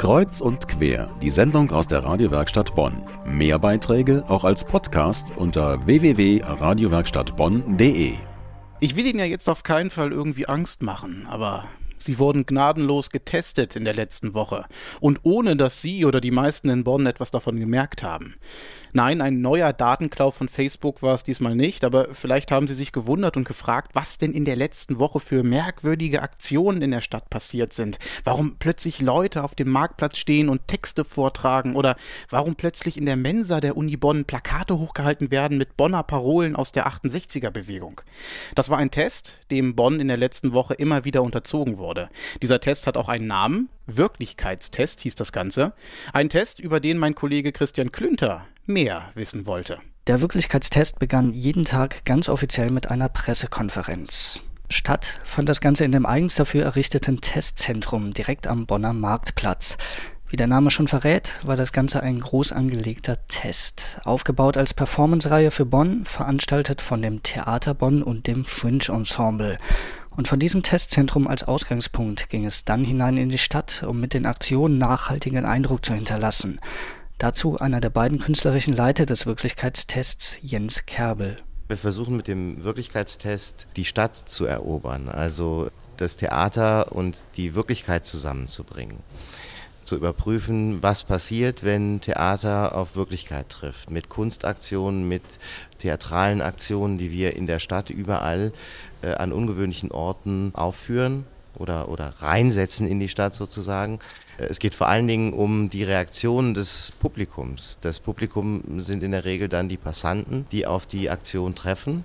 Kreuz und quer, die Sendung aus der Radiowerkstatt Bonn. Mehr Beiträge auch als Podcast unter www.radiowerkstattbonn.de. Ich will Ihnen ja jetzt auf keinen Fall irgendwie Angst machen, aber Sie wurden gnadenlos getestet in der letzten Woche und ohne dass Sie oder die meisten in Bonn etwas davon gemerkt haben. Nein, ein neuer Datenklau von Facebook war es diesmal nicht, aber vielleicht haben Sie sich gewundert und gefragt, was denn in der letzten Woche für merkwürdige Aktionen in der Stadt passiert sind. Warum plötzlich Leute auf dem Marktplatz stehen und Texte vortragen oder warum plötzlich in der Mensa der Uni Bonn Plakate hochgehalten werden mit Bonner Parolen aus der 68er Bewegung. Das war ein Test, dem Bonn in der letzten Woche immer wieder unterzogen wurde. Dieser Test hat auch einen Namen, Wirklichkeitstest hieß das Ganze. Ein Test, über den mein Kollege Christian Klünter mehr wissen wollte. Der Wirklichkeitstest begann jeden Tag ganz offiziell mit einer Pressekonferenz. Statt fand das Ganze in dem eigens dafür errichteten Testzentrum direkt am Bonner Marktplatz. Wie der Name schon verrät, war das Ganze ein groß angelegter Test, aufgebaut als Performancereihe für Bonn, veranstaltet von dem Theater Bonn und dem Fringe Ensemble. Und von diesem Testzentrum als Ausgangspunkt ging es dann hinein in die Stadt, um mit den Aktionen nachhaltigen Eindruck zu hinterlassen. Dazu einer der beiden künstlerischen Leiter des Wirklichkeitstests, Jens Kerbel. Wir versuchen mit dem Wirklichkeitstest die Stadt zu erobern, also das Theater und die Wirklichkeit zusammenzubringen. Zu überprüfen, was passiert, wenn Theater auf Wirklichkeit trifft. Mit Kunstaktionen, mit theatralen Aktionen, die wir in der Stadt überall äh, an ungewöhnlichen Orten aufführen oder, oder reinsetzen in die Stadt sozusagen. Es geht vor allen Dingen um die Reaktion des Publikums. Das Publikum sind in der Regel dann die Passanten, die auf die Aktion treffen.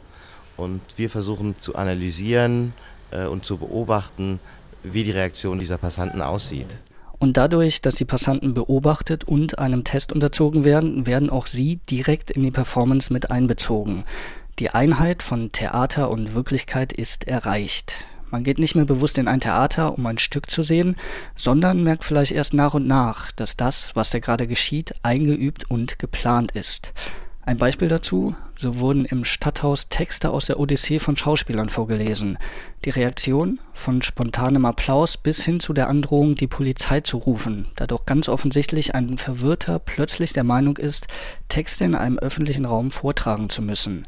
Und wir versuchen zu analysieren äh, und zu beobachten, wie die Reaktion dieser Passanten aussieht. Und dadurch, dass die Passanten beobachtet und einem Test unterzogen werden, werden auch sie direkt in die Performance mit einbezogen. Die Einheit von Theater und Wirklichkeit ist erreicht. Man geht nicht mehr bewusst in ein Theater, um ein Stück zu sehen, sondern merkt vielleicht erst nach und nach, dass das, was da gerade geschieht, eingeübt und geplant ist. Ein Beispiel dazu, so wurden im Stadthaus Texte aus der Odyssee von Schauspielern vorgelesen. Die Reaktion von spontanem Applaus bis hin zu der Androhung, die Polizei zu rufen, da doch ganz offensichtlich ein Verwirrter plötzlich der Meinung ist, Texte in einem öffentlichen Raum vortragen zu müssen.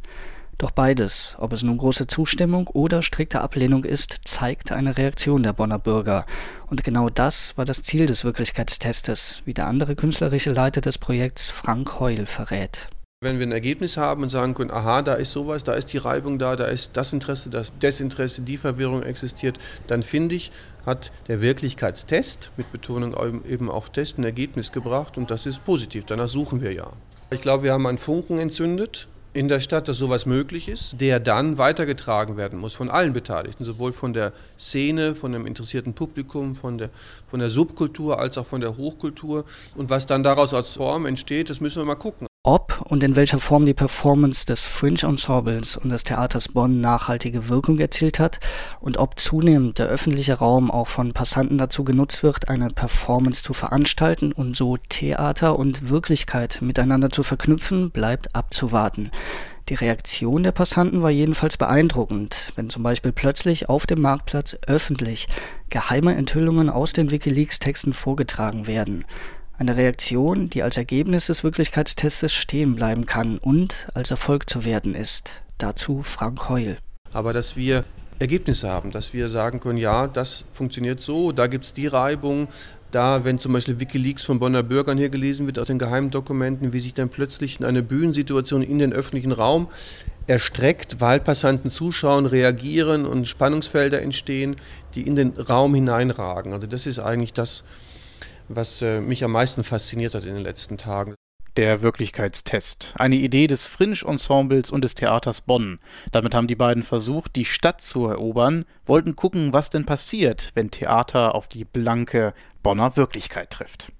Doch beides, ob es nun große Zustimmung oder strikte Ablehnung ist, zeigt eine Reaktion der Bonner Bürger. Und genau das war das Ziel des Wirklichkeitstestes, wie der andere künstlerische Leiter des Projekts Frank Heul verrät. Wenn wir ein Ergebnis haben und sagen können, aha, da ist sowas, da ist die Reibung da, da ist das Interesse, das Desinteresse, die Verwirrung existiert, dann finde ich, hat der Wirklichkeitstest mit Betonung eben auf Test ein Ergebnis gebracht und das ist positiv. Danach suchen wir ja. Ich glaube, wir haben einen Funken entzündet in der Stadt, dass sowas möglich ist, der dann weitergetragen werden muss von allen Beteiligten, sowohl von der Szene, von dem interessierten Publikum, von der, von der Subkultur als auch von der Hochkultur. Und was dann daraus als Form entsteht, das müssen wir mal gucken. Ob und in welcher Form die Performance des Fringe Ensembles und des Theaters Bonn nachhaltige Wirkung erzielt hat und ob zunehmend der öffentliche Raum auch von Passanten dazu genutzt wird, eine Performance zu veranstalten und so Theater und Wirklichkeit miteinander zu verknüpfen, bleibt abzuwarten. Die Reaktion der Passanten war jedenfalls beeindruckend, wenn zum Beispiel plötzlich auf dem Marktplatz öffentlich geheime Enthüllungen aus den Wikileaks-Texten vorgetragen werden. Eine Reaktion, die als Ergebnis des Wirklichkeitstests stehen bleiben kann und als Erfolg zu werten ist. Dazu Frank Heul. Aber dass wir Ergebnisse haben, dass wir sagen können, ja, das funktioniert so, da gibt es die Reibung, da, wenn zum Beispiel Wikileaks von Bonner Bürgern hier gelesen wird aus den geheimen Dokumenten, wie sich dann plötzlich eine Bühnensituation in den öffentlichen Raum erstreckt, Wahlpassanten zuschauen, reagieren und Spannungsfelder entstehen, die in den Raum hineinragen. Also das ist eigentlich das, was äh, mich am meisten fasziniert hat in den letzten Tagen. Der Wirklichkeitstest. Eine Idee des Fringe-Ensembles und des Theaters Bonn. Damit haben die beiden versucht, die Stadt zu erobern, wollten gucken, was denn passiert, wenn Theater auf die blanke Bonner Wirklichkeit trifft.